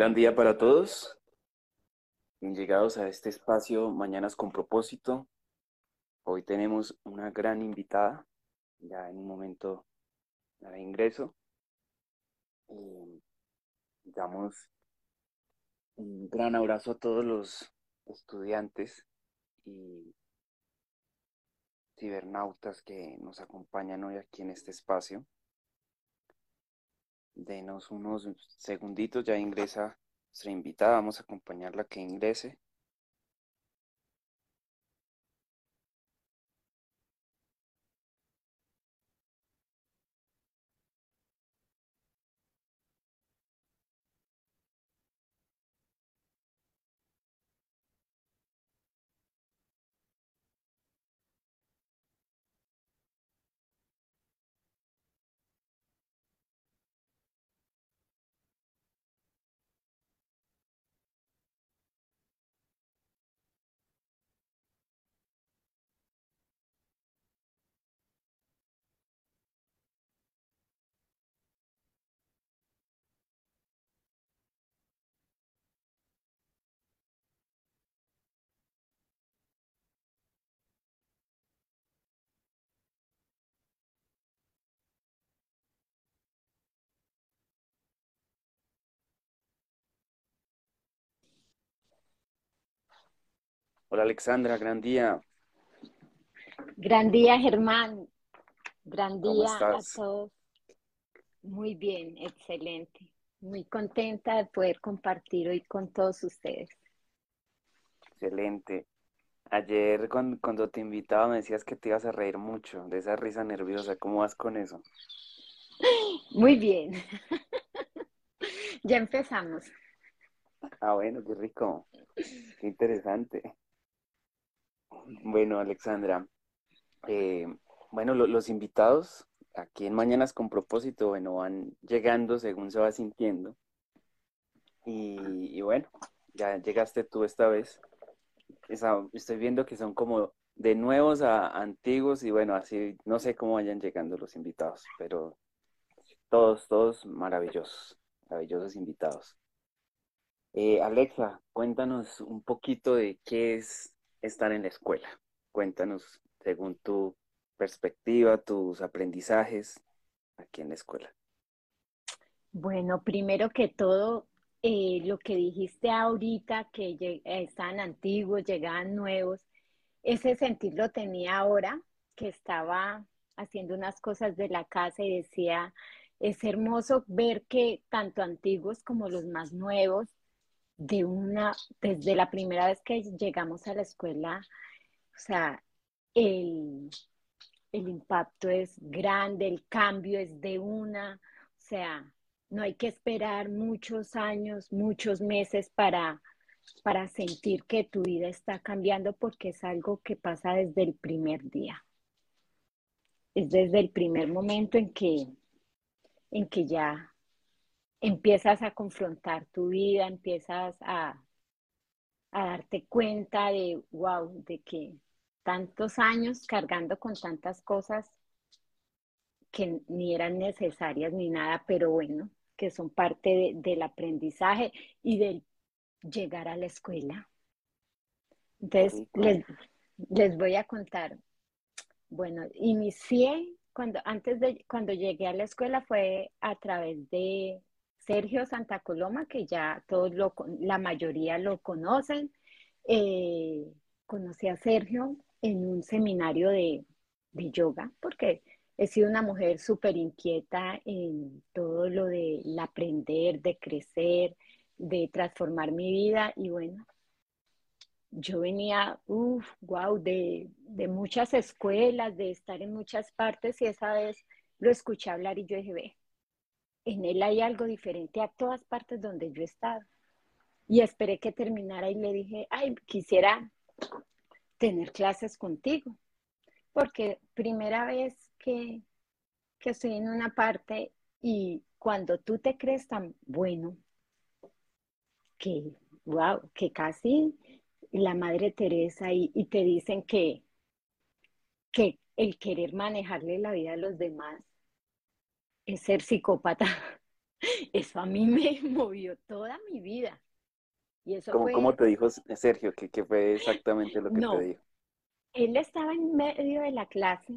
Gran día para todos. Llegados a este espacio Mañanas con propósito. Hoy tenemos una gran invitada. Ya en un momento la ingreso. Y damos un gran abrazo a todos los estudiantes y cibernautas que nos acompañan hoy aquí en este espacio. Denos unos segunditos, ya ingresa nuestra invitada, vamos a acompañarla que ingrese. Hola Alexandra, gran día. Gran día Germán, gran día a todos. Muy bien, excelente. Muy contenta de poder compartir hoy con todos ustedes. Excelente. Ayer cuando, te invitaba me decías que te ibas a reír mucho de esa risa nerviosa. ¿Cómo vas con eso? Muy bien. ya empezamos. Ah, bueno, qué rico. Qué interesante. Bueno, Alexandra, eh, bueno, los invitados aquí en Mañanas con propósito, bueno, van llegando según se va sintiendo. Y, bueno, ya llegaste tú esta vez. estoy viendo que son como de nuevos a antiguos y bueno, así no sé cómo vayan llegando los invitados, pero todos, todos maravillosos, maravillosos invitados. Eh, Alexa, cuéntanos un poquito de qué es estar en la escuela. Cuéntanos, según tu perspectiva, tus aprendizajes aquí en la escuela. Bueno, primero que todo, eh, lo que dijiste ahorita, que están antiguos, llegaban nuevos, ese sentir lo tenía ahora, que estaba haciendo unas cosas de la casa y decía, es hermoso ver que tanto antiguos como los más nuevos de una, desde la primera vez que llegamos a la escuela, o sea, el, el impacto es grande, el cambio es de una, o sea, no hay que esperar muchos años, muchos meses para, para sentir que tu vida está cambiando porque es algo que pasa desde el primer día. Es desde el primer momento en que, en que ya empiezas a confrontar tu vida, empiezas a, a darte cuenta de, wow, de que tantos años cargando con tantas cosas que ni eran necesarias ni nada, pero bueno, que son parte del aprendizaje y del llegar a la escuela. Entonces, les, les, voy a contar. Bueno, inicié cuando, antes de, cuando llegué a la escuela fue a través de Sergio Santa Coloma, que ya todos lo, la mayoría lo conocen. Eh, conocí a Sergio en un seminario de, yoga, porque he sido una mujer súper inquieta en todo lo de aprender, de crecer, de transformar mi vida. Y bueno, yo venía, uff, wow, de, de, muchas escuelas, de estar en muchas partes y esa vez lo escuché hablar y yo dije, ve, en él hay algo diferente a todas partes donde yo he estado. Y esperé que terminara y le dije, ay, quisiera tener clases contigo, porque primera vez que, que estoy en una parte y cuando tú te crees tan bueno, que, wow, que casi la Madre Teresa y, y te dicen que, que el querer manejarle la vida a los demás es ser psicópata. Eso a mí me movió toda mi vida. Y eso ¿Cómo, te dijo Sergio? ¿Qué, ¿Qué, fue exactamente lo que te dijo? Él estaba en medio de la clase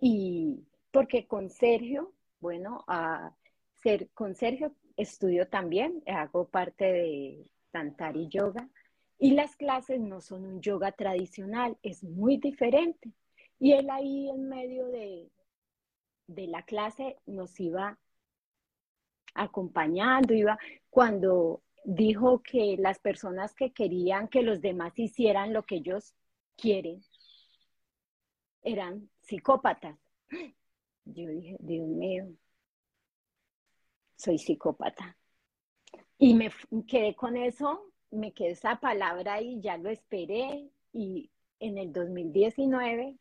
y porque con Sergio, bueno, a ser, con Sergio estudio también, hago parte de Tantari Yoga y las clases no son un yoga tradicional, es muy diferente. Y él ahí en medio de, de la clase nos iba acompañando, iba cuando dijo que las personas que querían que los demás hicieran lo que ellos quieren eran psicópatas. Yo dije, Dios mío, soy psicópata. Y me quedé con eso me quedé esa palabra y ya lo esperé y en el 2019,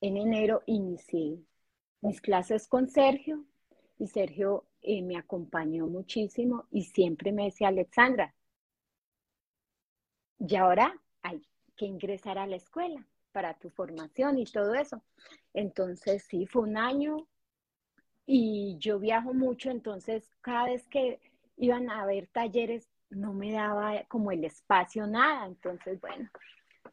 en enero, inicié mis clases con Sergio y Sergio eh, me acompañó muchísimo y siempre me decía, Alexandra, y ahora hay que ingresar a la escuela para tu formación y todo eso. Entonces, sí, fue un año y yo viajo mucho, entonces cada vez que iban a haber talleres no me daba como el espacio, nada. Entonces, bueno,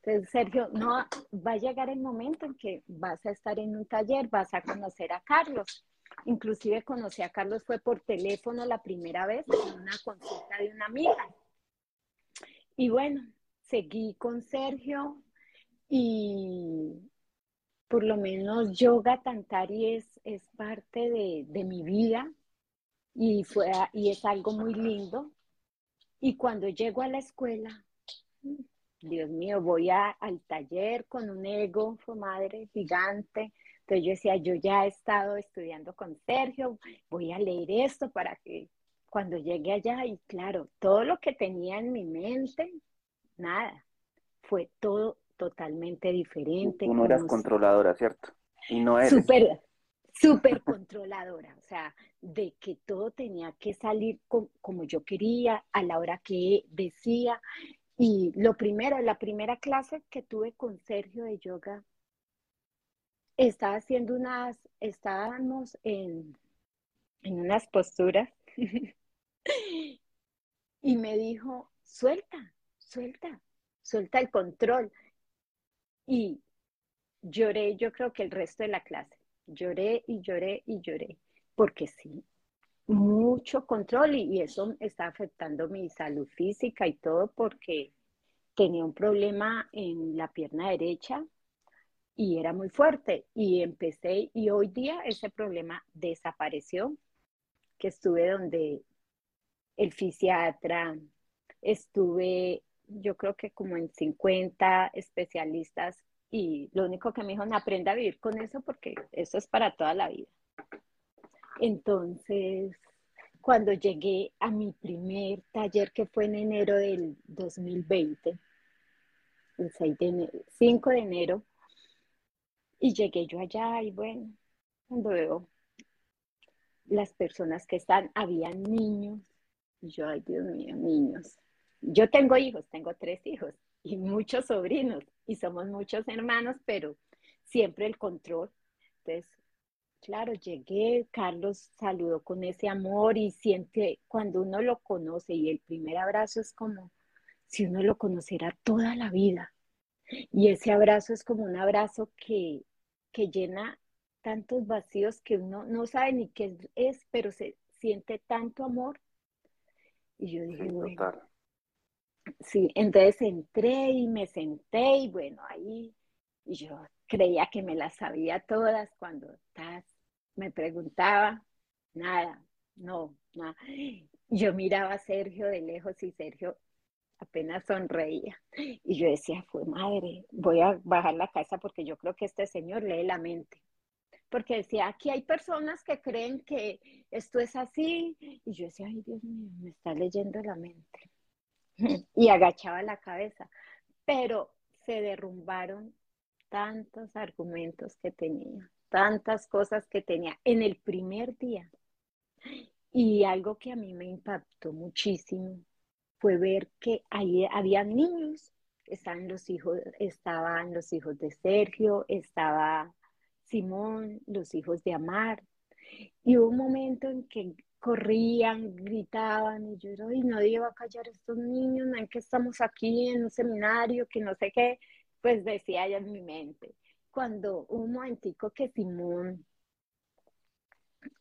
entonces Sergio, no, va a llegar el momento en que vas a estar en un taller, vas a conocer a Carlos. Inclusive conocí a Carlos, fue por teléfono la primera vez en una consulta de una amiga. Y bueno, seguí con Sergio y por lo menos yoga tantari es, es parte de, de mi vida y, fue, y es algo muy lindo y cuando llego a la escuela, Dios mío, voy al taller con un ego, fue madre, gigante. Entonces yo decía, yo ya he estado estudiando con Sergio, voy a leer esto para que cuando llegue allá, y claro, todo lo que tenía en mi mente, nada, fue todo totalmente diferente. Tú no eras controladora, ¿cierto? Y no eres. Súper, súper controladora, o sea, de que todo tenía que salir como yo quería, a la hora que decía. Y lo primero, la primera clase que tuve con Sergio de yoga, estaba haciendo unas, estábamos en, en unas posturas y me dijo, suelta, suelta, suelta el control. Y lloré, yo creo que el resto de la clase Lloré y lloré y lloré, porque sí, mucho control y, eso está afectando mi salud física y todo porque tenía un problema en la pierna derecha y era muy fuerte y empecé y hoy día ese problema desapareció, que estuve donde el fisiatra, estuve yo creo que como en 50 especialistas y lo único que me dijo, aprenda a vivir con eso porque eso es para toda la vida. Entonces, cuando llegué a mi primer taller, que fue en enero del 2020, el 6 de 5 de enero, y llegué yo allá y bueno, cuando veo las personas que están, había niños, y yo, ay Dios mío, niños. Yo tengo hijos, tengo tres hijos, y muchos sobrinos y somos muchos hermanos, pero siempre el control. Entonces, claro, llegué, Carlos saludó con ese amor y siente cuando uno lo conoce y el primer abrazo es como si uno lo conociera toda la vida. Y ese abrazo es como un abrazo que, que llena tantos vacíos que uno no sabe ni qué es, pero se siente tanto amor. Y yo dije, bueno, Sí, entonces entré y me senté y bueno, ahí yo creía que me las sabía todas cuando me preguntaba, nada, no, nada. Yo miraba a Sergio de lejos y Sergio apenas sonreía. Y yo decía, fue madre, voy a bajar la casa porque yo creo que este señor lee la mente. Porque decía, aquí hay personas que creen que esto es así. Y yo decía, ay Dios mío, me está leyendo la mente. y agachaba la cabeza, pero se derrumbaron tantos argumentos que tenía, tantas cosas que tenía en el primer día. Y algo que a mí me impactó muchísimo fue ver que ahí había niños, estaban los hijos, estaban los hijos de Sergio, estaba Simón, los hijos de Amar, Y hubo un momento en que corrían, gritaban, y yo era, y nadie iba a callar a estos niños, no que estamos aquí en un seminario, que no sé qué, pues decía ella en mi mente. Cuando un momentico que Simón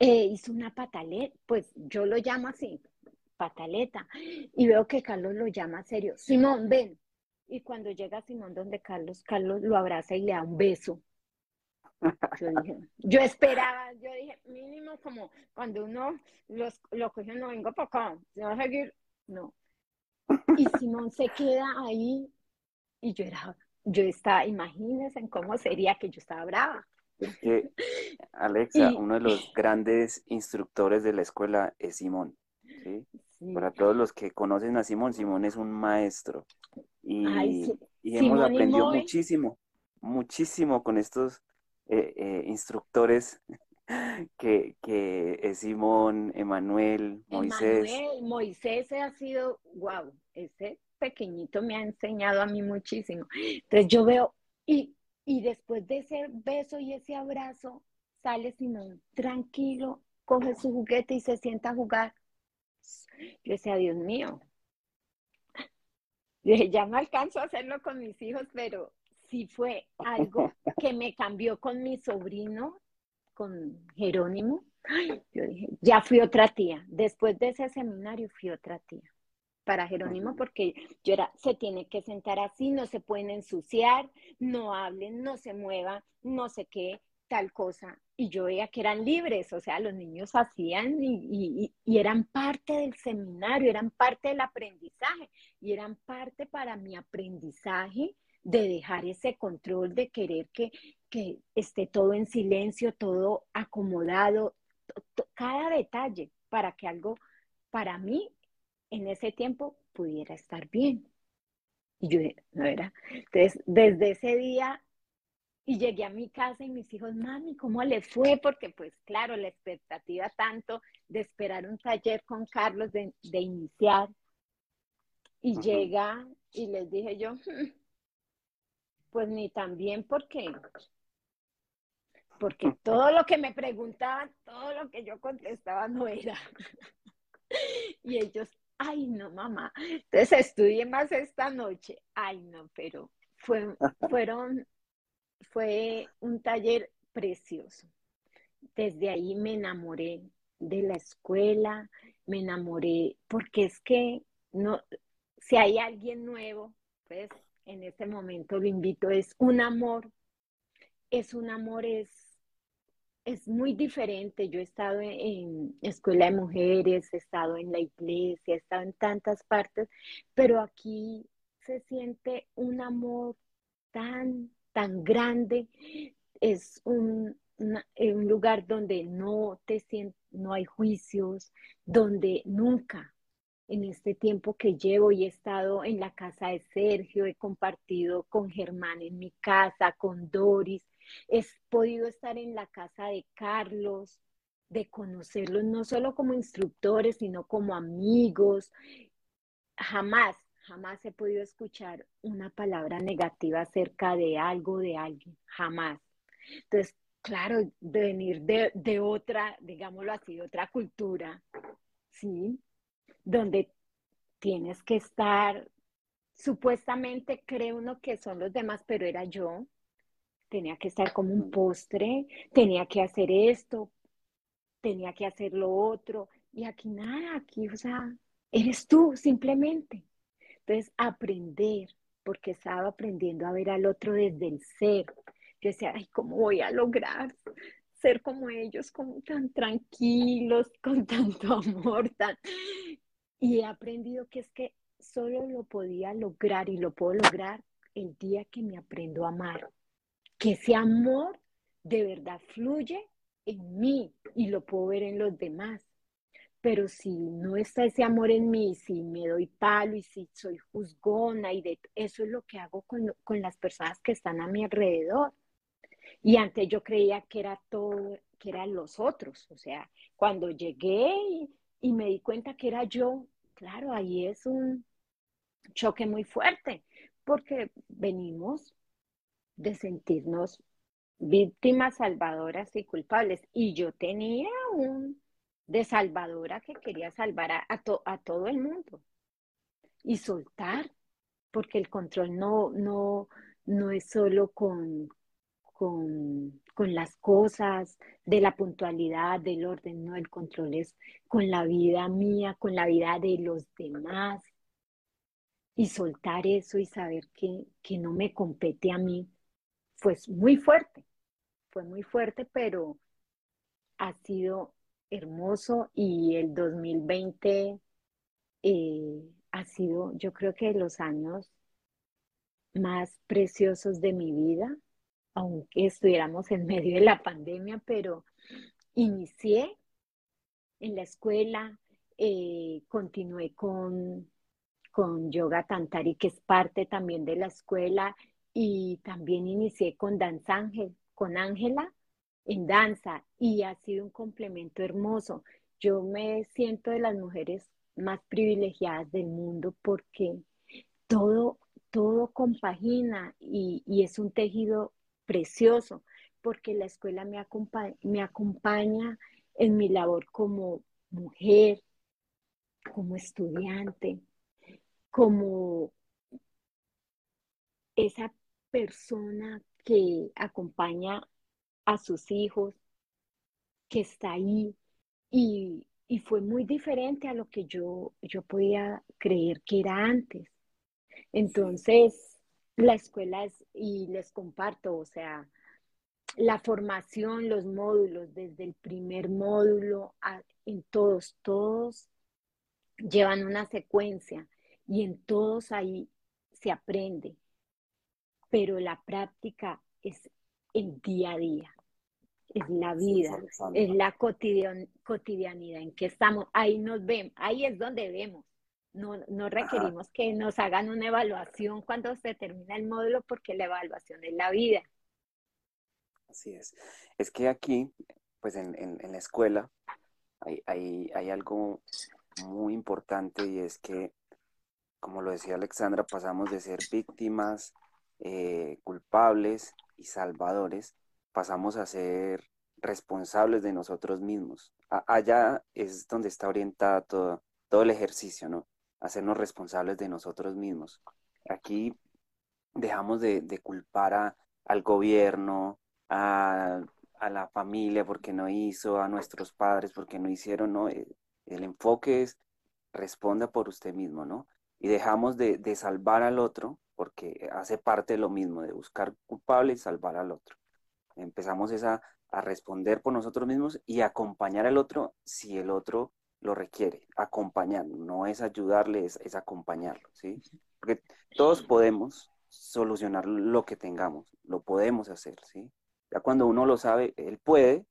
eh, hizo una pataleta, pues yo lo llamo así, pataleta, y veo que Carlos lo llama serio, Simón, ven. Y cuando llega Simón donde Carlos, Carlos lo abraza y le da un beso. Yo dije, yo esperaba, yo dije, mínimo como cuando uno los, lo coge, no vengo para acá, se va a seguir, no. Y Simón se queda ahí y yo era, yo estaba, imagínense en cómo sería que yo estaba brava. que, Alexa, uno de los grandes instructores de la escuela es Simón. ¿sí? Para todos los que conocen a Simón, Simón es un maestro. Y, hemos aprendido muchísimo, muchísimo con estos eh, eh, instructores que, que es Simón, Emanuel, Moisés. Emanuel, Moisés ha sido, wow, ese pequeñito me ha enseñado a mí muchísimo. Entonces yo veo, y, y después de ese beso y ese abrazo, sale Simón tranquilo, coge su juguete y se sienta a jugar. Yo decía, Dios mío. ya no alcanzo a hacerlo con mis hijos, pero sí fue algo que me cambió con mi sobrino, con Jerónimo. yo dije, ya fui otra tía. Después de ese seminario fui otra tía para Jerónimo porque yo era, se tiene que sentar así, no se pueden ensuciar, no hablen, no se muevan, no sé qué, tal cosa. Y yo veía que eran libres, o sea, los niños hacían y, y, eran parte del seminario, eran parte del aprendizaje y eran parte para mi aprendizaje de dejar ese control, de querer que, que esté todo en silencio, todo acomodado, cada detalle para que algo para mí en ese tiempo pudiera estar bien. Y yo, no era. Entonces, desde ese día, y llegué a mi casa y mis hijos, mami, ¿cómo le fue? Porque pues claro, la expectativa tanto de esperar un taller con Carlos, de, iniciar. Y llega y les dije yo, hmm, pues ni tan bien porque porque todo lo que me preguntaban, todo lo que yo contestaba no era. y ellos, ay no mamá, entonces estudié más esta noche, ay no, pero fue, fueron, fue un taller precioso. Desde ahí me enamoré de la escuela, me enamoré, porque es que no, si hay alguien nuevo, pues en este momento lo invito, es un amor, es un amor, es es muy diferente. Yo he estado en, escuela de mujeres, he estado en la iglesia, he estado en tantas partes, pero aquí se siente un amor tan, tan grande. Es un, un lugar donde no te no hay juicios, donde nunca en este tiempo que llevo y he estado en la casa de Sergio, he compartido con Germán en mi casa, con Doris, He podido estar en la casa de Carlos, de conocerlos no solo como instructores, sino como amigos. Jamás, jamás he podido escuchar una palabra negativa acerca de algo, de alguien, jamás. Entonces, claro, de venir de, de otra, digámoslo así, de otra cultura, ¿sí? Donde tienes que estar, supuestamente cree uno que son los demás, pero era yo, tenía que estar como un postre, tenía que hacer esto, tenía que hacer lo otro, y aquí nada, aquí, o sea, eres tú simplemente. Entonces, aprender, porque estaba aprendiendo a ver al otro desde el ser. Yo decía, ay, ¿cómo voy a lograr ser como ellos, como tan tranquilos, con tanto amor, tan... Y he aprendido que es que solo lo podía lograr y lo puedo lograr el día que me aprendo a amar que ese amor de verdad fluye en mí y lo puedo ver en los demás. Pero si no está ese amor en mí, si me doy palo y si soy juzgona y eso es lo que hago con, las personas que están a mi alrededor. Y antes yo creía que era todo, que eran los otros. O sea, cuando llegué y me di cuenta que era yo, claro, ahí es un choque muy fuerte, porque venimos de sentirnos víctimas salvadoras y culpables. Y yo tenía un de salvadora que quería salvar a, a todo el mundo y soltar, porque el control no, no, no es solo con, con, con, las cosas, de la puntualidad, del orden, no, el control es con la vida mía, con la vida de los demás. Y soltar eso y saber que, que no me compete a mí, fue muy fuerte, fue muy fuerte, pero ha sido hermoso y el 2020 eh, ha sido, yo creo que los años más preciosos de mi vida, aunque estuviéramos en medio de la pandemia, pero inicié en la escuela, eh, continué con, con yoga tantari, que es parte también de la escuela, y también inicié con danza ángel, con Ángela en danza, y ha sido un complemento hermoso. Yo me siento de las mujeres más privilegiadas del mundo porque todo todo compagina y, es un tejido precioso, porque la escuela me, me acompaña en mi labor como mujer, como estudiante, como esa persona que acompaña a sus hijos, que está ahí y, y, fue muy diferente a lo que yo, yo podía creer que era antes. Entonces, la escuela es, y les comparto, o sea, la formación, los módulos, desde el primer módulo en todos, todos llevan una secuencia y en todos ahí se aprende, pero la práctica es el día a día, es la vida, es la cotidianidad en que estamos, ahí nos vemos, ahí es donde vemos no, no requerimos que nos hagan una evaluación cuando se termina el módulo porque la evaluación es la vida. Así es. Es que aquí, pues en, en, la escuela, hay, hay, hay, algo muy importante y es que, como lo decía Alexandra, pasamos de ser víctimas, eh, culpables y salvadores, pasamos a ser responsables de nosotros mismos. allá es donde está orientada todo, el ejercicio, ¿no? hacernos responsables de nosotros mismos. Aquí dejamos de, culpar al gobierno, a, la familia porque no hizo, a nuestros padres porque no hicieron, ¿no? El, eh, el enfoque es responda por usted mismo, ¿no? Y dejamos de, salvar al otro porque hace parte de lo mismo, de buscar culpable y salvar al otro. Empezamos a, a responder por nosotros mismos y acompañar al otro si el otro lo requiere, acompañar, no es ayudarle, es, acompañarlo, ¿sí? Porque todos podemos solucionar lo que tengamos, lo podemos hacer, ¿sí? Ya cuando uno lo sabe, él puede,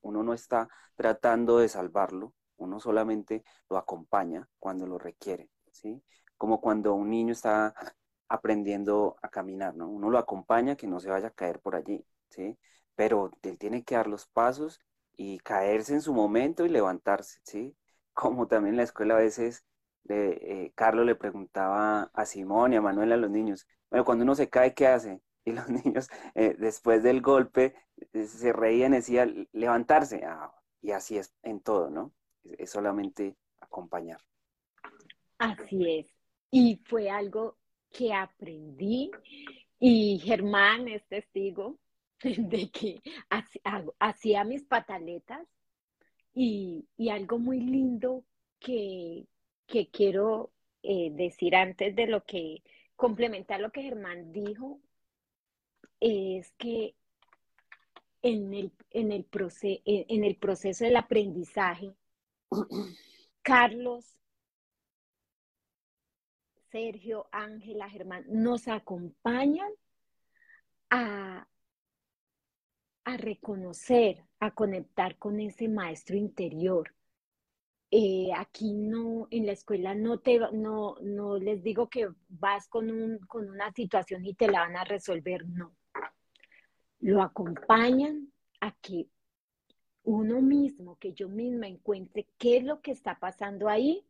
uno no, está tratando de salvarlo, uno solamente lo acompaña cuando lo requiere, ¿sí? Como cuando un niño está aprendiendo a caminar, ¿no? Uno lo acompaña que no se vaya a caer por allí, ¿sí? Pero él tiene que dar los pasos y caerse en su momento y levantarse, ¿sí? como también en la escuela a veces eh, Carlos le preguntaba a Simón y a Manuel a los niños, bueno, cuando uno se cae, ¿qué hace? Y los niños, eh, después del golpe, eh, se reían y decían, levantarse. Ah, y así es en todo, ¿no? Es, solamente acompañar. Así es. Y fue algo que aprendí. Y Germán es testigo de que hacía mis pataletas y, algo muy lindo que, quiero eh, decir antes de lo que complementar lo que Germán dijo es que en el, en el, en el proceso del aprendizaje, Carlos, Sergio, Ángela, Germán nos acompañan a, a reconocer, a conectar con ese maestro interior. Eh, aquí no, en la escuela no te no, no les digo que vas con, un, con una situación y te la van a resolver, no. Lo acompañan a que uno mismo, que yo misma encuentre qué es lo que está pasando ahí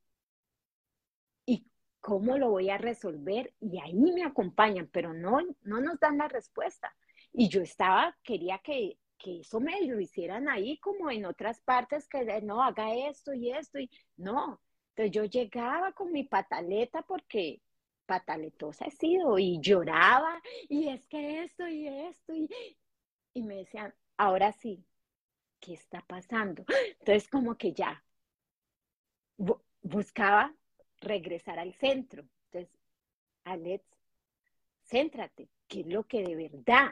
cómo lo voy a resolver y ahí me acompañan, pero no, no nos dan la respuesta Y yo estaba, quería que, que eso me lo hicieran ahí como en otras partes, que no, haga esto y esto, y no. Entonces yo llegaba con mi pataleta porque pataletosa he sido y lloraba y es que esto y esto y, y me decían, ahora sí, ¿qué está pasando? Entonces como que ya buscaba regresar al centro. Entonces, Alex, céntrate, ¿qué es lo que de verdad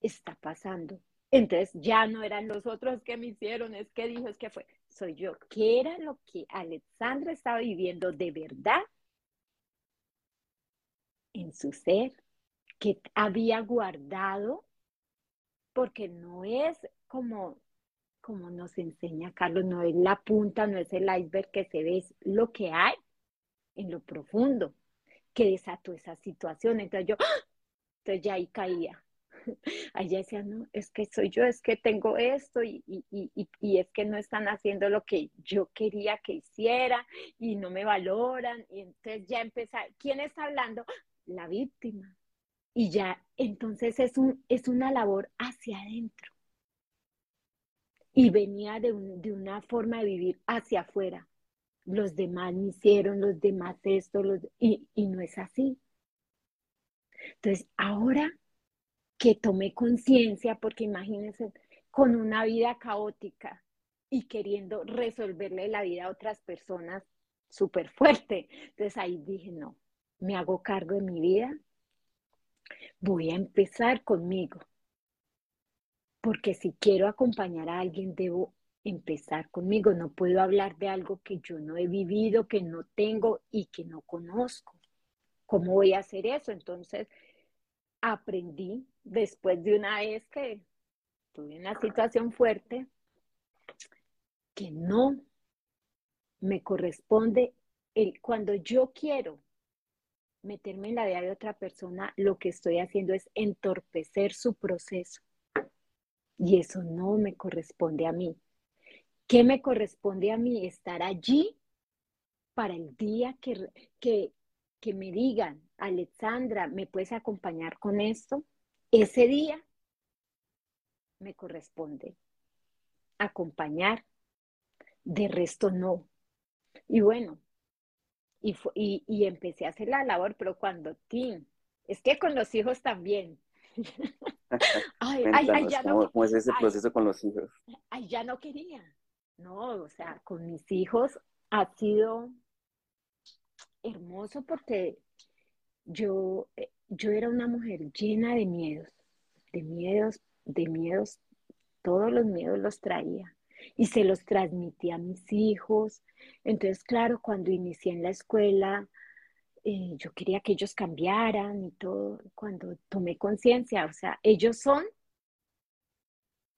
está pasando? Entonces ya no eran los otros que me hicieron, es que dijo, es que fue, soy yo. ¿Qué era lo que Alexandra estaba viviendo de verdad en su ser? que había guardado? Porque no es como, como nos enseña Carlos, no es la punta, no es el iceberg que se ve, es lo que hay en lo profundo que desató esa situación. Entonces yo, ¡ah! entonces ya ahí caía. Allá decía, no, es que soy yo, es que tengo esto y, y, es que no están haciendo lo que yo quería que hiciera y no me valoran. Y entonces ya empezó, ¿quién está hablando? La víctima. Y ya, entonces es, un, es una labor hacia adentro. Y venía de, de una forma de vivir hacia afuera los demás me hicieron, los demás esto, los, y, y no es así. Entonces, ahora que tomé conciencia, porque imagínense, con una vida caótica y queriendo resolverle la vida a otras personas súper fuerte. Entonces ahí dije, no, me hago cargo de mi vida, voy a empezar conmigo, porque si quiero acompañar a alguien, debo empezar conmigo. No puedo hablar de algo que yo no he vivido, que no tengo y que no conozco. ¿Cómo voy a hacer eso? Entonces, aprendí después de una vez que tuve una situación fuerte, que no me corresponde cuando yo quiero meterme en la vida de otra persona, lo que estoy haciendo es entorpecer su proceso. Y eso no me corresponde a mí. ¿Qué me corresponde a mí? Estar allí para el día que, que, que me digan, Alexandra, ¿me puedes acompañar con esto? Ese día me corresponde acompañar, de resto no. Y bueno, y, y, y, empecé a hacer la labor, pero cuando Tim, es que con los hijos también. ay, ay, ya no, ¿Cómo es ese proceso con los hijos? Ay, ya no quería. No, o sea, con mis hijos ha sido hermoso porque yo, eh, yo era una mujer llena de miedos, de miedos, de miedos, todos los miedos los traía y se los transmití a mis hijos. Entonces, claro, cuando inicié en la escuela, eh, yo quería que ellos cambiaran y todo, cuando tomé conciencia, o sea, ellos son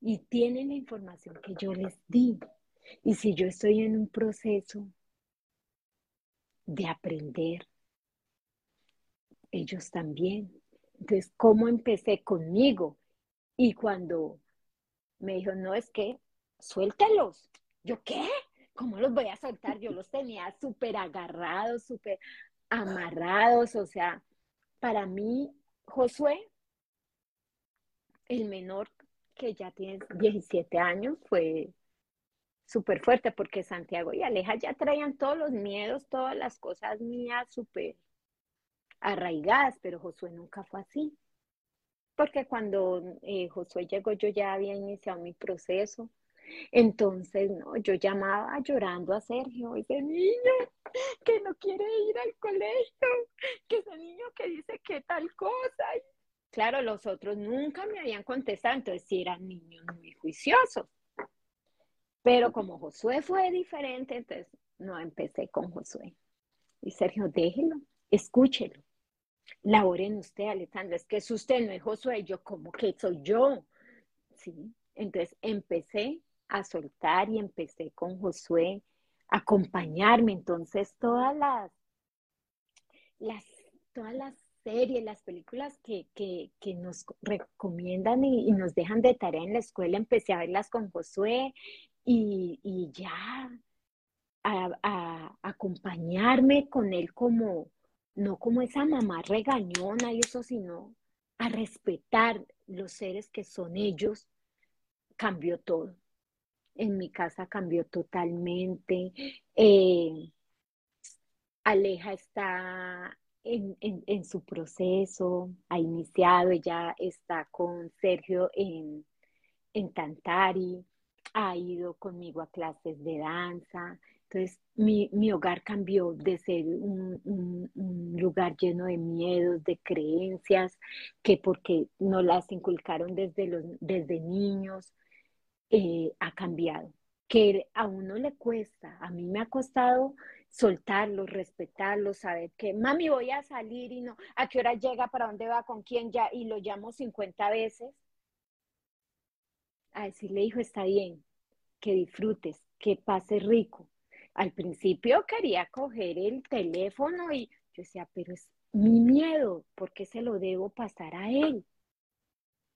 y tienen la información que yo les di. Y si yo estoy en un proceso de aprender, ellos también. Entonces, ¿cómo empecé conmigo? Y cuando me dijo, no, es que suéltalos. ¿Yo qué? ¿Cómo los voy a soltar? Yo los tenía súper agarrados, súper amarrados. O sea, para mí, Josué, el menor que ya tiene 17 años, fue súper fuerte porque Santiago y Aleja ya traían todos los miedos, todas las cosas mías súper arraigadas, pero Josué nunca fue así. Porque cuando eh, Josué llegó yo ya había iniciado mi proceso. Entonces, no, yo llamaba llorando a Sergio, ese niño que no quiere ir al colegio, que ese niño que dice que tal cosa. claro, los otros nunca me habían contestado, entonces sí eran niños muy juiciosos. Pero como Josué fue diferente, entonces no empecé con Josué. Y Sergio, déjelo, escúchelo. Laboren usted, Alexandra, es que es usted, no es Josué, yo como que soy yo. Sí, entonces empecé a soltar y empecé con Josué a acompañarme. Entonces todas las, las, todas las series, las películas que, que, que nos recomiendan y, nos dejan de tarea en la escuela, empecé a verlas con Josué y, ya a, acompañarme con él como, no como esa mamá regañona y eso, sino a respetar los seres que son ellos, cambió todo. En mi casa cambió totalmente. Eh, Aleja está en, en, su proceso, ha iniciado, ella está con Sergio en, en Tantari, ha ido conmigo a clases de danza. Entonces, mi, mi hogar cambió de ser un, un, lugar lleno de miedos, de creencias, que porque no las inculcaron desde, los, desde niños, eh, ha cambiado. Que a uno le cuesta, a mí me ha costado soltarlo, respetarlo, saber que mami voy a salir y no, a qué hora llega, para dónde va, con quién ya, y lo llamo 50 veces. A decirle, hijo, está bien, que disfrutes, que pase rico. Al principio quería coger el teléfono y yo decía, pero es mi miedo, ¿por qué se lo debo pasar a él?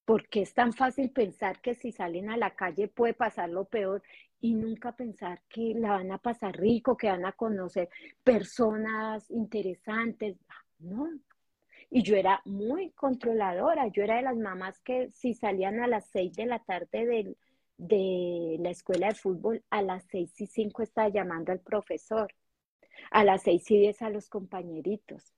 Porque es tan fácil pensar que si salen a la calle puede pasar lo peor y nunca pensar que la van a pasar rico, que van a conocer personas interesantes. No. Y yo era muy controladora, yo era de las mamás que si salían a las seis de la tarde de la escuela de fútbol, a las seis y cinco estaba llamando al profesor, a las seis y diez a los compañeritos.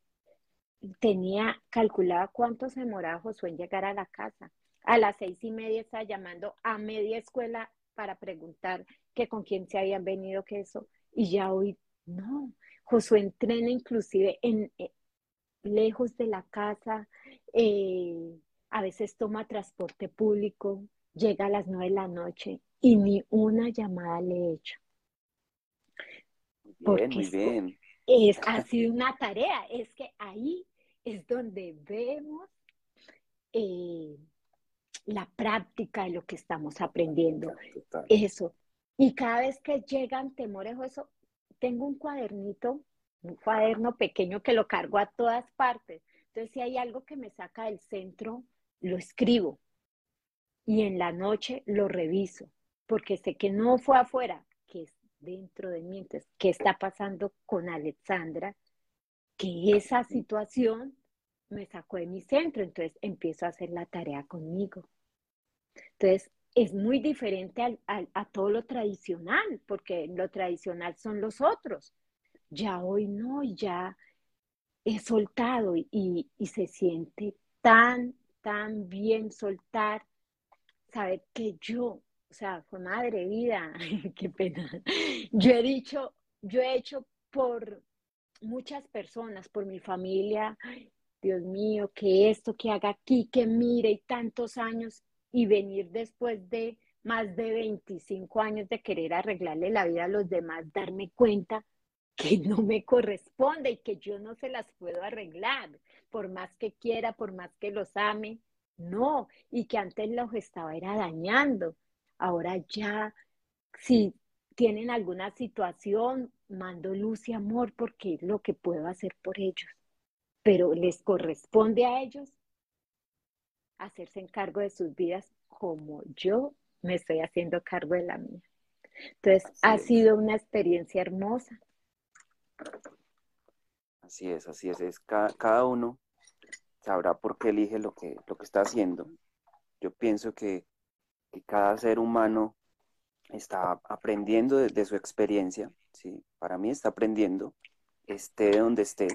Tenía, calculaba cuánto se demoraba Josué en llegar a la casa. A las seis y media estaba llamando a media escuela para preguntar que con quién se habían venido, que eso, y ya hoy no. Josué entrena inclusive en, eh, lejos de la casa, eh, a veces toma transporte público, llega a las nueve de la noche y ni una llamada le he hecho. Bien, muy bien. Es, ha sido una tarea, es que ahí es donde vemos eh, la práctica de lo que estamos aprendiendo. Eso. Y cada vez que llegan temores o eso, tengo un cuadernito, un cuaderno pequeño que lo cargo a todas partes. Entonces, si hay algo que me saca del centro, lo escribo. Y en la noche lo reviso, porque sé que no fue afuera, que es dentro de mí. Entonces, ¿qué está pasando con Alexandra? Que esa situación me sacó de mi centro, entonces empiezo a hacer la tarea conmigo. Entonces, es muy diferente a todo lo tradicional, porque lo tradicional son los otros. Ya hoy no, ya he soltado y, se siente tan, tan bien soltar, saber que yo, o sea, fue madre vida, qué pena. Yo he dicho, yo he hecho por muchas personas, por mi familia, Dios mío, que esto que haga aquí, que mire y tantos años y venir después de más de 25 años de querer arreglarle la vida a los demás, darme cuenta que no me corresponde y que yo no se las puedo arreglar, por más que quiera, por más que los ame, no, y que antes los estaba era dañando. Ahora ya, si tienen alguna situación, mando luz y amor porque es lo que puedo hacer por ellos, pero les corresponde a ellos hacerse en cargo de sus vidas como yo me estoy haciendo cargo de la mía. Entonces, ha sido una experiencia hermosa. Así es, así es. es cada, uno sabrá por qué elige lo que, lo que está haciendo. Yo pienso que, cada ser humano está aprendiendo de, de, su experiencia, ¿sí? Para mí está aprendiendo, esté donde esté,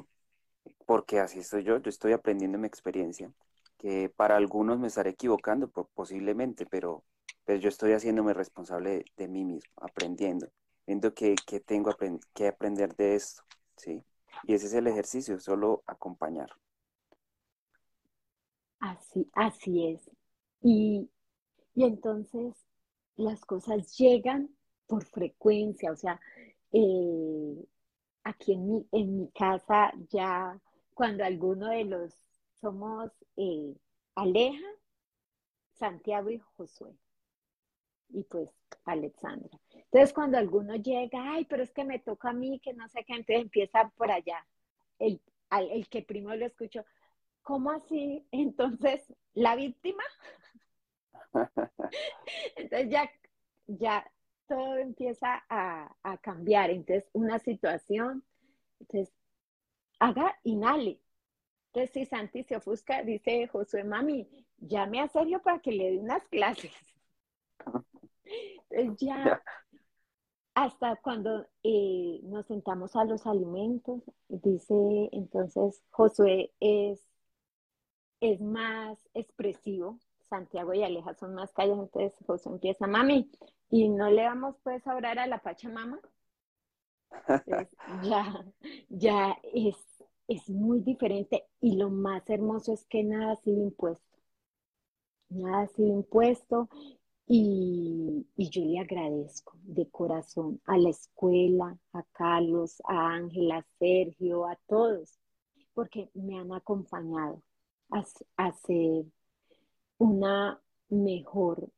porque así estoy yo, yo estoy aprendiendo mi experiencia que para algunos me estaré equivocando posiblemente, pero, pero yo estoy haciéndome responsable de, mí mismo, aprendiendo, viendo que, tengo que aprender de esto, ¿sí? Y ese es el ejercicio, solo acompañar. Así, así es. Y, entonces las cosas llegan por frecuencia, o sea, eh, aquí en mi, en mi casa ya cuando alguno de los somos eh, Aleja, Santiago y Josué. Y pues Alexandra. Entonces cuando alguno llega, ay, pero es que me toca a mí, que no sé qué, entonces empieza por allá. El, el que primero lo escucho, ¿cómo así? Entonces, ¿la víctima? entonces ya, ya todo empieza a, a cambiar. Entonces, una situación, entonces, haga, inhale, Entonces, si Santi se ofusca, dice Josué, mami, llame a Sergio para que le dé unas clases. Entonces ya, hasta cuando eh, nos sentamos a los alimentos, dice entonces Josué es, es más expresivo, Santiago y Aleja son más callados, entonces Josué empieza, mami, ¿y no le vamos pues a orar a la Pachamama? Entonces, ya, ya es, es muy diferente y lo más hermoso es que nada ha sido impuesto. Nada ha sido impuesto y, yo le agradezco de corazón a la escuela, a Carlos, a Ángela, a Sergio, a todos, porque me han acompañado a, ser una mejor,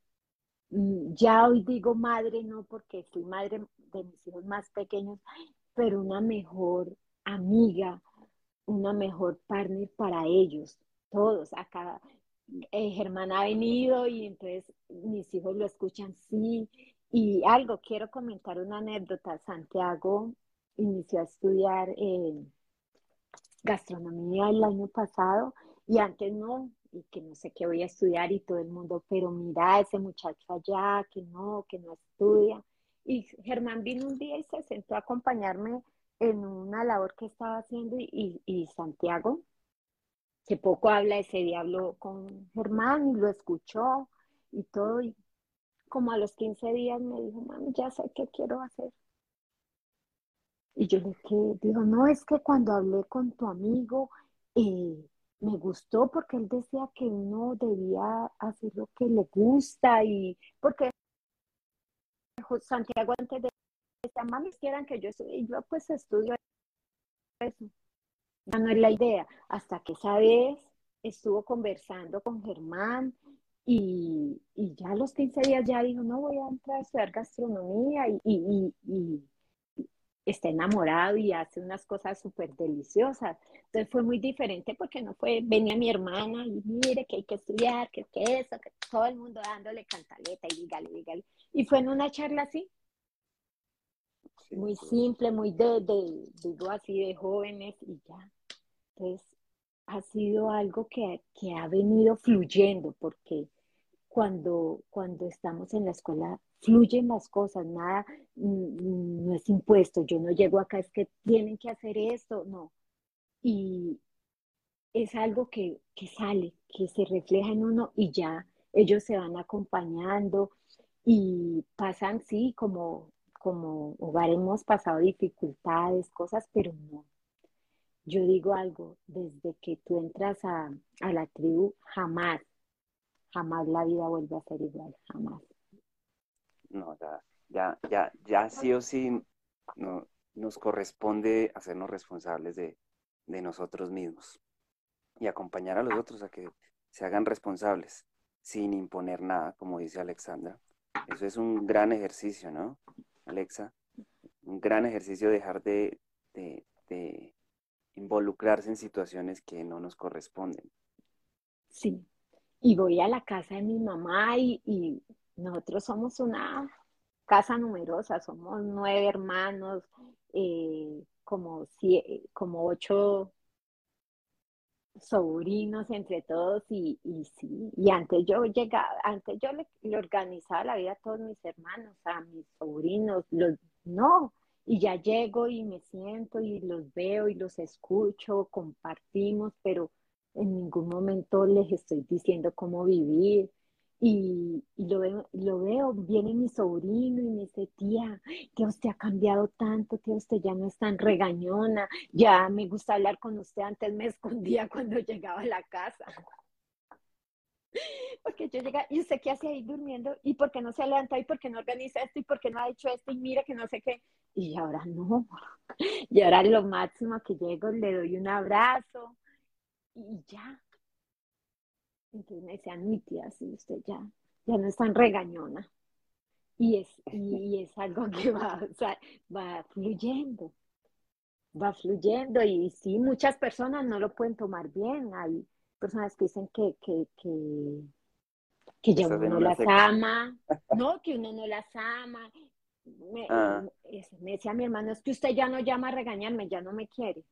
mm, ya hoy digo madre, no porque fui madre de mis hijos más pequeños, pero una mejor amiga, una mejor partner para ellos, todos, acá eh, Germán ha venido y entonces mis hijos lo escuchan, sí. Y algo, quiero comentar una anécdota. Santiago inició a estudiar eh, gastronomía el año pasado y antes no, y que no sé qué voy a estudiar y todo el mundo, pero mira ese muchacho allá, que no, que no estudia. Y Germán vino un día y se sentó a acompañarme en una labor que estaba haciendo y, y Santiago que poco habla ese diablo con Germán y lo escuchó y todo. Y como a los 15 días me dijo, mami, ya sé qué quiero hacer. Y yo le dije, dijo, no, es que cuando hablé con tu amigo, eh, me gustó porque él decía que uno debía hacer lo que le gusta y porque Santiago antes de mami, quieran que yo y yo pues estudio eso no es la idea. Hasta que esa vez estuvo conversando con Germán y, ya a los 15 días ya dijo, no voy a entrar a estudiar gastronomía y, está enamorado y hace unas cosas súper deliciosas. Entonces fue muy diferente porque no fue, venía mi hermana y mire que hay que estudiar, que, que eso, que todo el mundo dándole cantaleta y dígale, dígale. Y fue en una charla así, muy simple, muy de, de, digo así, de jóvenes y ya. Entonces, ha sido algo que, ha venido fluyendo, porque cuando, cuando estamos en la escuela fluyen las cosas, nada, mm, no es impuesto, yo no llego acá, es que tienen que hacer esto, no. Y es algo que, que sale, que se refleja en uno y ya ellos se van acompañando y pasan, sí, como, como hogar hemos pasado dificultades, cosas, pero no, yo digo algo, desde que tú entras a, la tribu, jamás, jamás la vida vuelve a ser igual, jamás. No, ya, ya, ya, ya sí o sí no, nos corresponde hacernos responsables de, de nosotros mismos y acompañar a los otros a que se hagan responsables sin imponer nada, como dice Alexandra. Eso es un gran ejercicio, ¿no, Alexa? Un gran ejercicio dejar de, de, involucrarse en situaciones que no nos corresponden. Sí, y voy a la casa de mi mamá y, nosotros somos una casa numerosa, somos nueve hermanos, eh, como, como ocho sobrinos entre todos y, sí, y antes yo llegaba, antes yo le, le, organizaba la vida a todos mis hermanos, a mis sobrinos, los, no, y ya llego y me siento y los veo y los escucho, compartimos, pero en ningún momento les estoy diciendo cómo vivir. Y, lo, veo, lo veo, viene mi sobrino y me dice, tía, que usted ha cambiado tanto, que usted ya no es tan regañona, ya me gusta hablar con usted, antes me escondía cuando llegaba a la casa. Porque yo llegaba, y usted qué hace ahí durmiendo, y por qué no se levanta, y por qué no organiza esto, y por qué no ha hecho esto, y mira que no sé qué. Y ahora no. Y ahora lo máximo que llego, le doy un abrazo y ya. Entonces me decían, mi tía, sí, usted ya, no es tan regañona. Y es, y es algo que va, va fluyendo, va fluyendo. Y sí, muchas personas no lo pueden tomar bien. Hay personas que dicen que, que, que ya uno no las ama, no, que uno no las ama, Ah. Me, decía mi hermano, es que usted ya no llama a regañarme, ya no me quiere.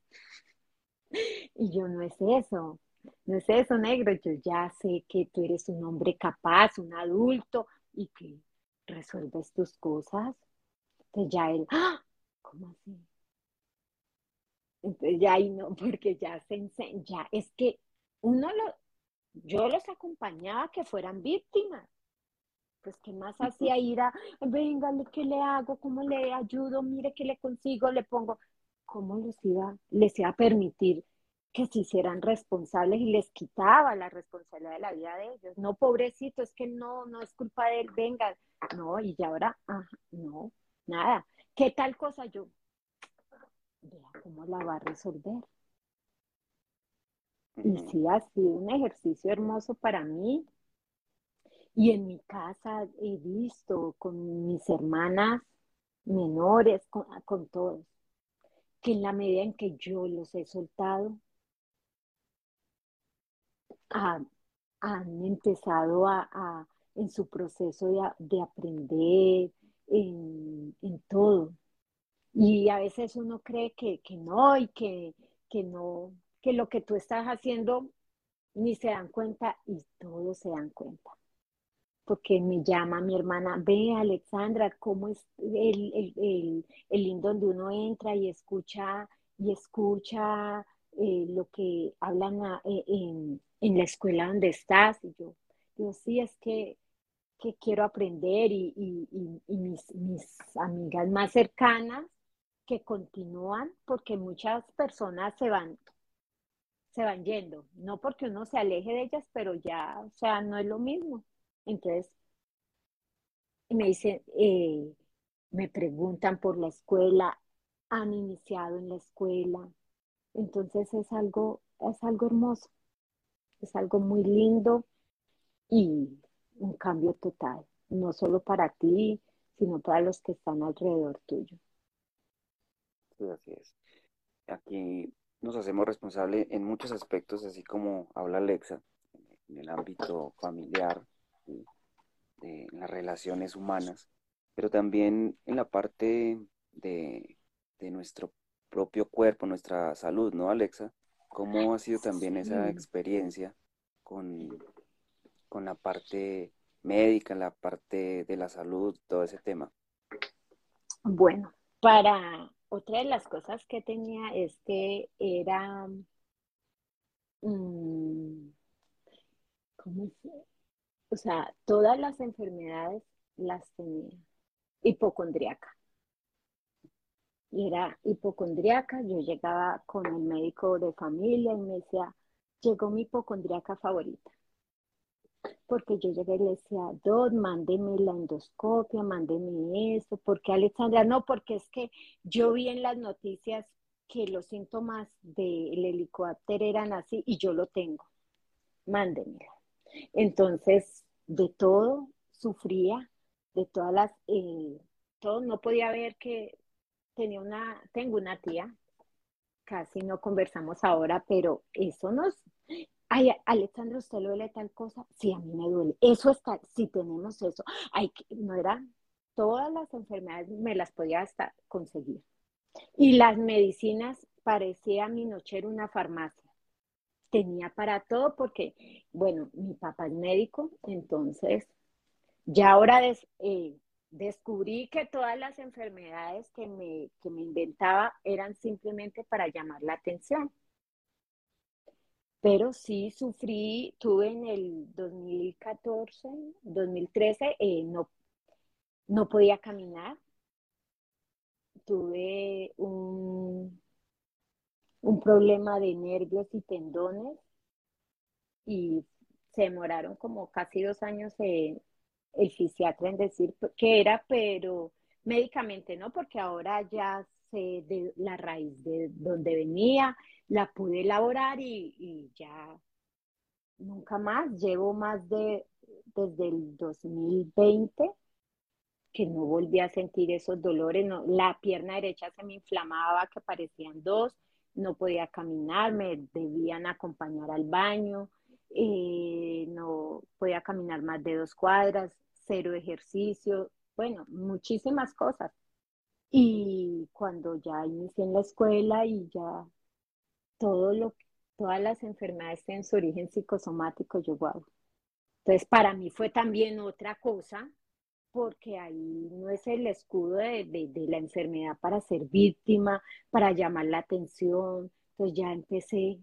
Y yo no es eso, no es eso, negro. Yo ya sé que tú eres un hombre capaz, un adulto y que resuelves tus cosas. Entonces ya él, ¡ah! ¿cómo así? Entonces ya ahí no, porque ya se ya es que uno lo, yo los acompañaba que fueran víctimas. Pues, ¿qué más hacía ir a, venga, ¿qué le hago? ¿Cómo le ayudo? Mire, ¿qué le consigo? Le pongo. ¿Cómo les iba, les iba a permitir que se hicieran responsables y les quitaba la responsabilidad de la vida de ellos? No, pobrecito, es que no, no es culpa de él, venga. No, y ahora, no, nada. ¿Qué tal cosa yo? Vea cómo la va a resolver. Y sí, ha sido un ejercicio hermoso para mí. Y en mi casa he visto con mis hermanas menores, con, todos, que en la medida en que yo los he soltado, han, empezado a, en su proceso de, aprender, en, todo. Y a veces uno cree que, no y que, que no, que lo que tú estás haciendo ni se dan cuenta y todos se dan cuenta. Porque me llama mi hermana, ve Alexandra, cómo es el, el, el, lindo donde uno entra y escucha, y escucha eh, lo que hablan eh, en, en, la escuela donde estás. Y yo digo, sí, es que, que quiero aprender y, y, y mis, mis amigas más cercanas que continúan, porque muchas personas se van se van yendo, no porque uno se aleje de ellas, pero ya, o sea, no es lo mismo. Entonces, me dicen, eh, me preguntan por la escuela, han iniciado en la escuela. Entonces es algo, es algo hermoso, es algo muy lindo y un cambio total, no solo para ti, sino para los que están alrededor tuyo. Sí, así es. Aquí nos hacemos responsables en muchos aspectos, así como habla Alexa, en el ámbito familiar, de, las relaciones humanas, pero también en la parte de, nuestro propio cuerpo, nuestra salud, ¿no, Alexa? ¿Cómo ha sido también esa experiencia con, con la parte médica, la parte de la salud, todo ese tema? Bueno, para otra de las cosas que tenía es que era, mm, ¿cómo se? O sea, todas las enfermedades las tenía hipocondriaca. Y era hipocondriaca, yo llegaba con el médico de familia y me decía, llegó mi hipocondriaca favorita porque yo llegué y le decía, Dot, mándeme la endoscopia, mándeme eso, porque Alexandra, no, porque es que yo vi en las noticias que los síntomas del helicóptero eran así y yo lo tengo, mándemela. Entonces, de todo sufría, de todas las, eh, todo, no podía ver que tenía una, tengo una tía, casi no conversamos ahora, pero eso nos, Ay, Alexandra, ¿usted le duele tal cosa? Sí, a mí me duele. Eso está, si tenemos eso. Ay, no era, todas las enfermedades me las podía hasta conseguir. Y las medicinas, parecía mi noche una farmacia. Tenía para todo porque, bueno, mi papá es médico, entonces ya ahora eh, descubrí que todas las enfermedades que me, que me inventaba eran simplemente para llamar la atención pero sí sufrí, tuve en el 2014, 2013, eh, no, no podía caminar, tuve un, un problema de nervios y tendones y se demoraron como casi dos años el fisiatra en decir que era, pero médicamente no, porque ahora ya de la raíz de donde venía la pude elaborar y, ya nunca más. Llevo más de, desde el 2020 que no volví a sentir esos dolores. No, la pierna derecha se me inflamaba, que parecían dos, no podía caminar, me debían acompañar al baño, eh, no podía caminar más de dos cuadras, cero ejercicio, bueno, muchísimas cosas. Y cuando ya inicié en la escuela y ya todo lo, todas las enfermedades tienen su origen psicosomático, yo guau. Entonces, para mí fue también otra cosa, porque ahí no es el escudo de, de, la enfermedad para ser víctima, para llamar la atención. Entonces ya empecé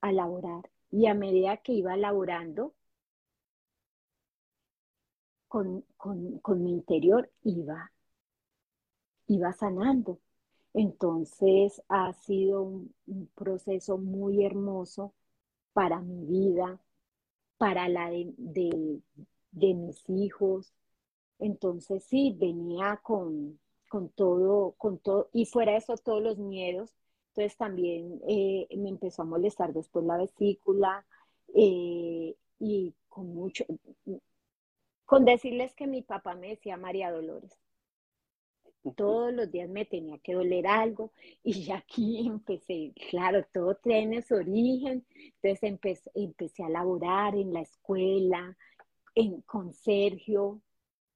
a laborar y a medida que iba laborando con, con, mi interior, iba, iba sanando. Entonces ha sido un, proceso muy hermoso para mi vida, para la de, de, mis hijos. Entonces sí, venía con, con, todo, con todo, y fuera eso todos los miedos. Entonces también eh, me empezó a molestar después la vesícula eh, y con mucho, con decirles que mi papá me decía María Dolores. Todos los días me tenía que doler algo y ya aquí empecé, claro, todo tiene su origen. Entonces empecé, empecé a laborar en la escuela, en, con Sergio,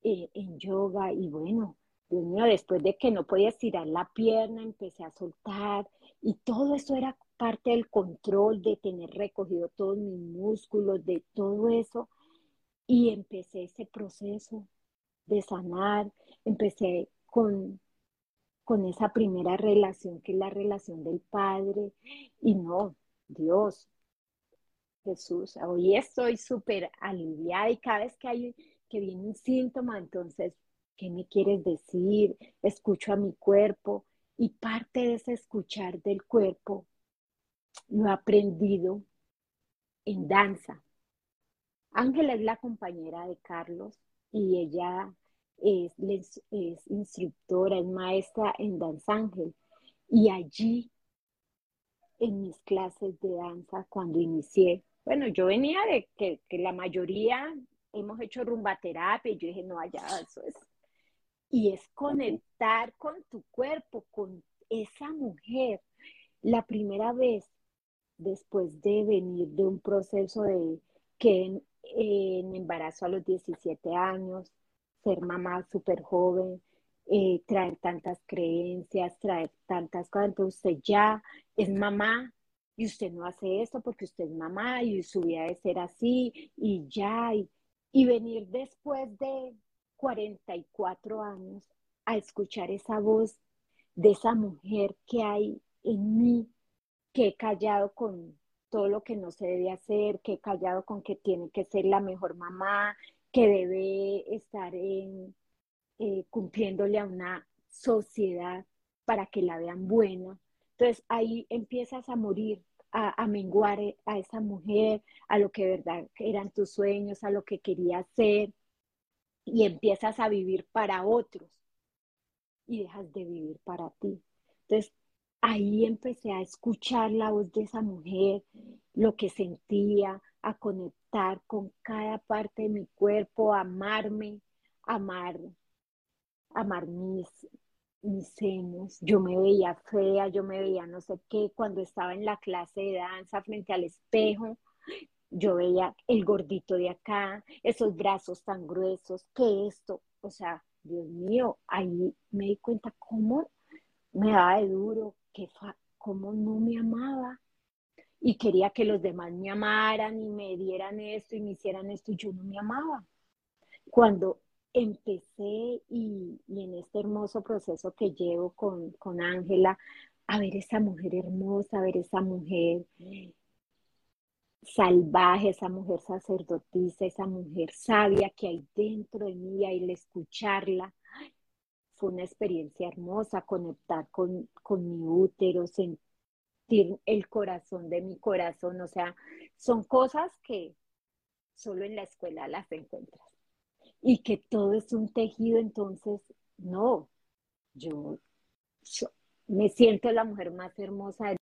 eh, en yoga y bueno, Dios mío, después de que no podía estirar la pierna, empecé a soltar y todo eso era parte del control, de tener recogido todos mis músculos, de todo eso. Y empecé ese proceso de sanar, empecé con, con esa primera relación que es la relación del Padre. Y no, Dios, Jesús, hoy estoy súper aliviada y cada vez que hay que viene un síntoma, entonces, ¿qué me quieres decir? Escucho a mi cuerpo y parte de ese escuchar del cuerpo lo he aprendido en danza. Ángela es la compañera de Carlos y ella es, instructora, es maestra en Danza Ángel. Y allí, en mis clases de danza, cuando inicié, bueno, yo venía de que, la mayoría hemos hecho rumba terapia y yo dije, no, allá eso es. Y es conectar con tu cuerpo, con esa mujer. La primera vez después de venir de un proceso de que en, embarazo a los 17 años, ser mamá súper joven, eh, traer tantas creencias, traer tantas cosas. Entonces usted ya es mamá y usted no hace eso porque usted es mamá y su vida debe ser así y ya. Y, y venir después de 44 años a escuchar esa voz de esa mujer que hay en mí, que he callado con todo lo que no se debe hacer, que he callado con que tiene que ser la mejor mamá, que debe estar en, eh, cumpliéndole a una sociedad para que la vean buena. Entonces ahí empiezas a morir, a, menguar a esa mujer, a lo que verdad eran tus sueños, a lo que querías ser, y empiezas a vivir para otros y dejas de vivir para ti. Entonces ahí empecé a escuchar la voz de esa mujer, lo que sentía, a conectar con cada parte de mi cuerpo, amarme, amar, amar mis, mis senos. Yo me veía fea, yo me veía no sé qué. Cuando estaba en la clase de danza frente al espejo, yo veía el gordito de acá, esos brazos tan gruesos, que esto, o sea, Dios mío, ahí me di cuenta cómo me daba de duro, que cómo no me amaba, y quería que los demás me amaran y me dieran esto y me hicieran esto y yo no me amaba. Cuando empecé y, en este hermoso proceso que llevo con Ángela, a ver esa mujer hermosa, a ver esa mujer salvaje, esa mujer sacerdotisa, esa mujer sabia que hay dentro de mí, y el escucharla, fue una experiencia hermosa, conectar con, con mi útero, sentir el corazón de mi corazón, o sea, son cosas que solo en la escuela las encuentras. Y que todo es un tejido, entonces, no, yo, me siento la mujer más hermosa del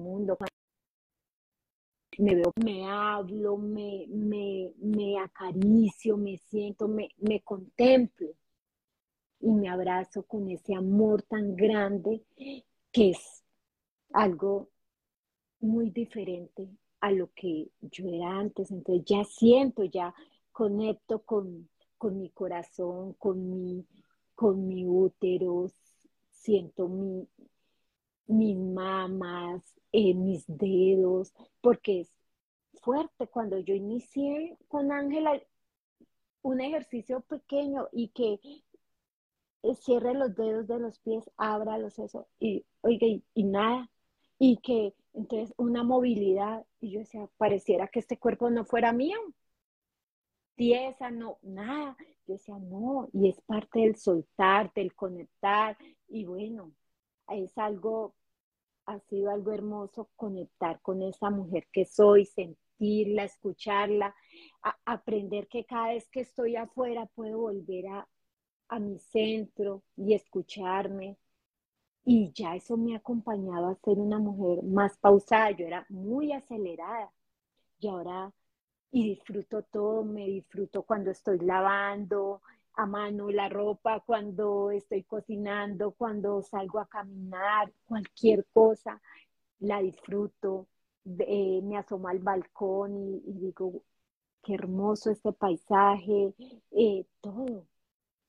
mundo. Me veo, me hablo, me, me, me acaricio, me siento, me, me contemplo y me abrazo con ese amor tan grande que es algo muy diferente a lo que yo era antes. Entonces ya siento, ya conecto con, mi corazón, con mi, con mi útero, siento mi, mis mamas, eh, mis dedos, porque es fuerte. Cuando yo inicié con Ángela, un ejercicio pequeño y que cierre los dedos de los pies, abra los eso, y oiga, y, nada. Y que entonces una movilidad, y yo decía, pareciera que este cuerpo no fuera mío. Tiesa, no, nada. Yo decía, no, y es parte del soltar, del conectar, y bueno, es algo, ha sido algo hermoso conectar con esa mujer que soy, sentirla, escucharla, aprender que cada vez que estoy afuera puedo volver a, a mi centro y escucharme. Y ya eso me ha acompañado a ser una mujer más pausada. Yo era muy acelerada y ahora y disfruto todo, me disfruto cuando estoy lavando, a mano la ropa, cuando estoy cocinando, cuando salgo a caminar, cualquier cosa, la disfruto. Eh, me asomo al balcón y, digo, qué hermoso este paisaje, eh, todo.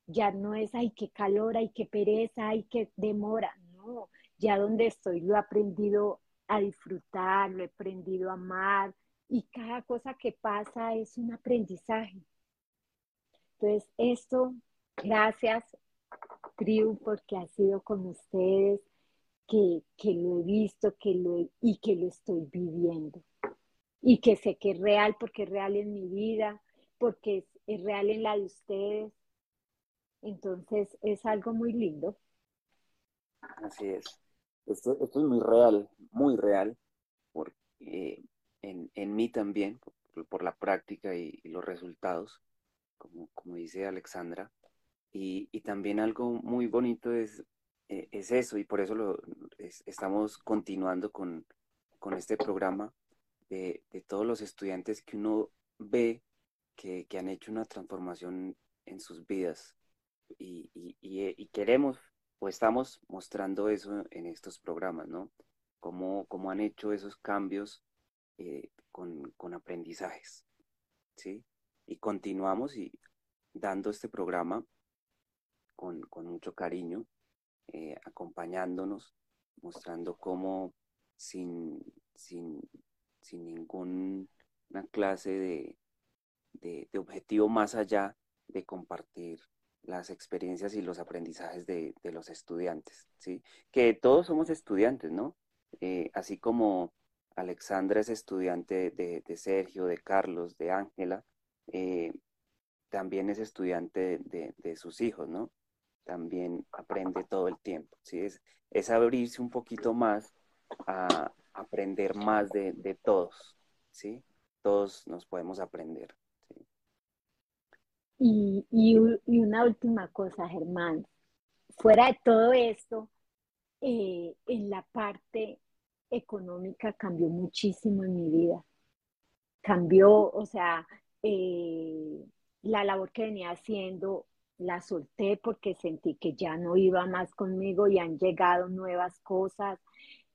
Ya no es, ay, qué calor, ay, qué pereza, ay, qué demora. No, ya donde estoy lo he aprendido a disfrutar, lo he aprendido a amar y cada cosa que pasa es un aprendizaje. Entonces, esto, gracias, tribu, porque ha sido con ustedes, que, lo he visto que lo y que lo estoy viviendo. Y que sé que es real porque es real en mi vida, porque es, real en la de ustedes. Entonces, es algo muy lindo. Así es. Esto, es muy real, muy real, porque en, en mí también, por, la práctica y los resultados como, dice Alexandra. Y, también algo muy bonito es, eh, es eso, y por eso lo, estamos continuando con, este programa de, todos los estudiantes que uno ve que, han hecho una transformación en sus vidas. Y, y, queremos o estamos mostrando eso en estos programas, ¿no? Cómo, han hecho esos cambios eh, con, con aprendizajes, ¿sí? y continuamos y dando este programa con, mucho cariño, eh, acompañándonos, mostrando cómo sin, sin, sin ninguna clase de, de, objetivo más allá de compartir las experiencias y los aprendizajes de, los estudiantes, ¿sí? Que todos somos estudiantes, ¿no? Eh, así como Alexandra es estudiante de, de Sergio, de Carlos, de Ángela, eh, también es estudiante de, sus hijos, ¿no? También aprende todo el tiempo, ¿sí? Es, es abrirse un poquito más a aprender más de, todos, ¿sí? Todos nos podemos aprender. Y, y, una última cosa, Germán. Fuera de todo esto, eh, en la parte económica cambió muchísimo en mi vida. Cambió, o sea, eh, la labor que venía haciendo la solté porque sentí que ya no iba más conmigo y han llegado nuevas cosas.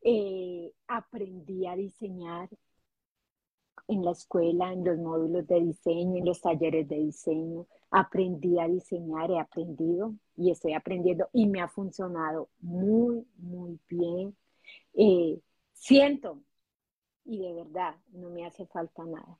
Eh, aprendí a diseñar en la escuela, en los módulos de diseño, en los talleres de diseño. Aprendí a diseñar, he aprendido y estoy aprendiendo y me ha funcionado muy, muy bien. Eh, siento y de verdad no me hace falta nada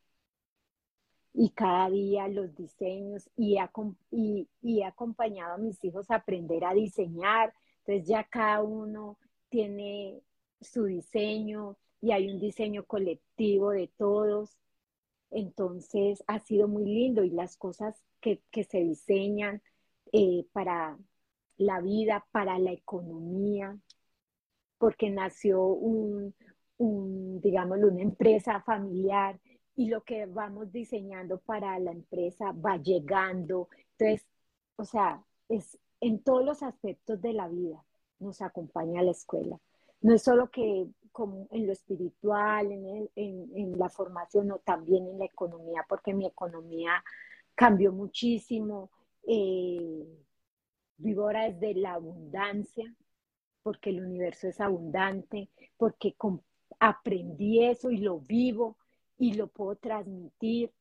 y cada día los diseños y he, y, y acompañado a mis hijos a aprender a diseñar. Entonces ya cada uno tiene su diseño y hay un diseño colectivo de todos. Entonces ha sido muy lindo y las cosas que, se diseñan eh, para la vida, para la economía, porque nació un, un una empresa familiar y lo que vamos diseñando para la empresa va llegando. Entonces, o sea, es en todos los aspectos de la vida nos acompaña la escuela. No es solo que como en lo espiritual, en, en, la formación, no, también en la economía, porque mi economía cambió muchísimo. Eh, vivo ahora desde la abundancia, porque el universo es abundante, porque aprendí eso y lo vivo y lo puedo transmitir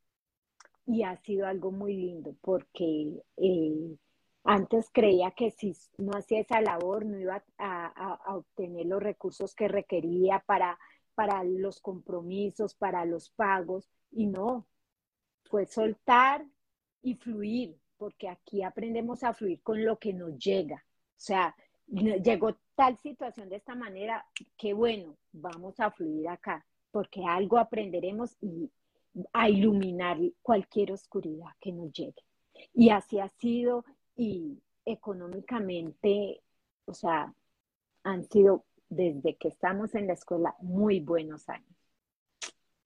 y ha sido algo muy lindo porque eh, Antes creía que si no hacía esa labor no iba a, obtener los recursos que requería para, para los compromisos, para los pagos, y no, fue soltar y fluir, porque aquí aprendemos a fluir con lo que nos llega. O sea, llegó tal situación de esta manera, qué bueno, vamos a fluir acá, porque algo aprenderemos y a iluminar cualquier oscuridad que nos llegue. Y así ha sido y económicamente, o sea, han sido desde que estamos en la escuela muy buenos años,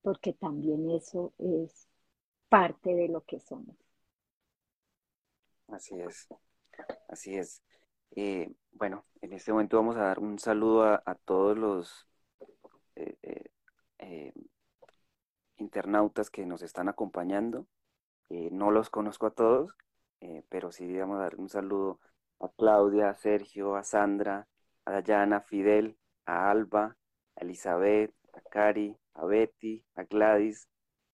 porque también eso es parte de lo que somos. Así es, así es. Eh, bueno, en este momento vamos a dar un saludo a, todos los eh, eh, internautas que nos están acompañando. no los conozco a todos, pero sí vamos a dar un saludo a Claudia, a Sergio, a Sandra, a Dayana, a Fidel, a Alba, a Elizabeth, a Cari, a Betty, a Gladys,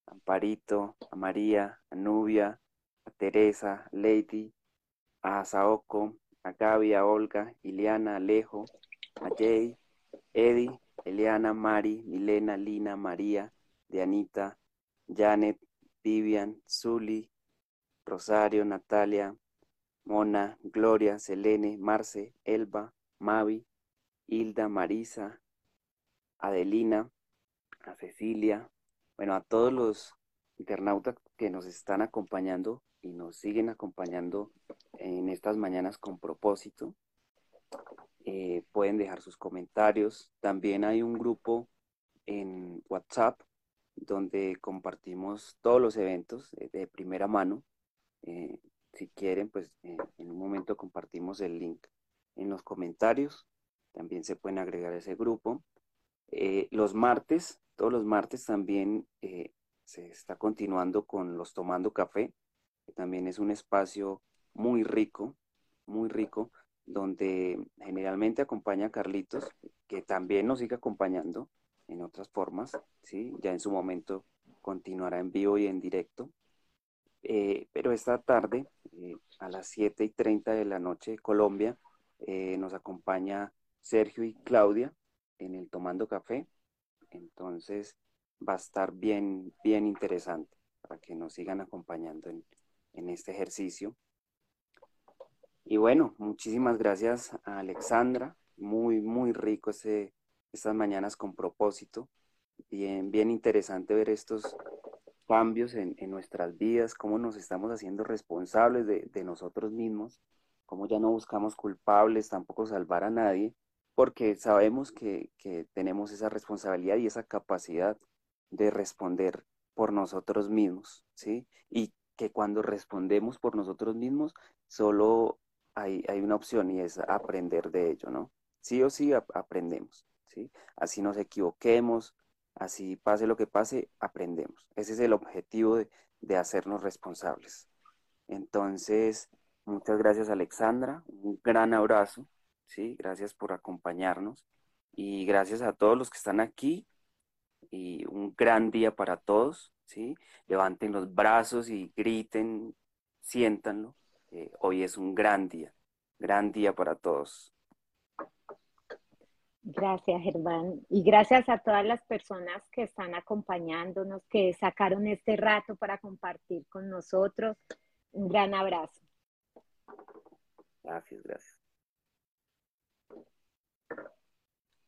a Amparito, a María, a Nubia, a Teresa, a Lady, a Saoko, a Gaby, a Olga, Iliana, Alejo, a Jay, Eddie, Eliana, Mari, Milena, Lina, María, Dianita, Janet, Vivian, Zuli, Rosario, Natalia, Mona, Gloria, Selene, Marce, Elba, Mavi, Hilda, Marisa, Adelina, a Cecilia, bueno, a todos los internautas que nos están acompañando y nos siguen acompañando en estas mañanas con propósito. Eh, pueden dejar sus comentarios. También hay un grupo en WhatsApp donde compartimos todos los eventos de, primera mano. Eh, si quieren, pues eh, en un momento compartimos el link en los comentarios. También se pueden agregar a ese grupo. los martes, todos los martes también se está continuando con los Tomando Café, que también es un espacio muy rico, muy rico, donde generalmente acompaña a Carlitos, que también nos sigue acompañando en otras formas, ¿sí? Ya en su momento continuará en vivo y en directo. Eh, pero esta tarde, eh, a las 7 y 30 de la noche, Colombia, eh, nos acompaña Sergio y Claudia en el Tomando Café. Entonces, va a estar bien, bien interesante para que nos sigan acompañando en, este ejercicio. Y bueno, muchísimas gracias a Alexandra. Muy, muy rico ese, estas mañanas con propósito. Bien, bien interesante ver estos cambios en, nuestras vidas, cómo nos estamos haciendo responsables de, nosotros mismos, cómo ya no buscamos culpables, tampoco salvar a nadie, porque sabemos que, que tenemos esa responsabilidad y esa capacidad de responder por nosotros mismos, ¿sí? Y que cuando respondemos por nosotros mismos, solo hay, una opción y es aprender de ello, ¿no? Sí o sí aprendemos, ¿sí? Así nos equivoquemos, así pase lo que pase, aprendemos. Ese es el objetivo de, hacernos responsables. Entonces, muchas gracias Alexandra, un gran abrazo, ¿sí? Gracias por acompañarnos y gracias a todos los que están aquí y un gran día para todos, ¿sí? Levanten los brazos y griten, siéntanlo. Eh, hoy es un gran día, gran día para todos. Gracias, Germán. Y gracias a todas las personas que están acompañándonos, que sacaron este rato para compartir con nosotros. Un gran abrazo. Gracias, gracias.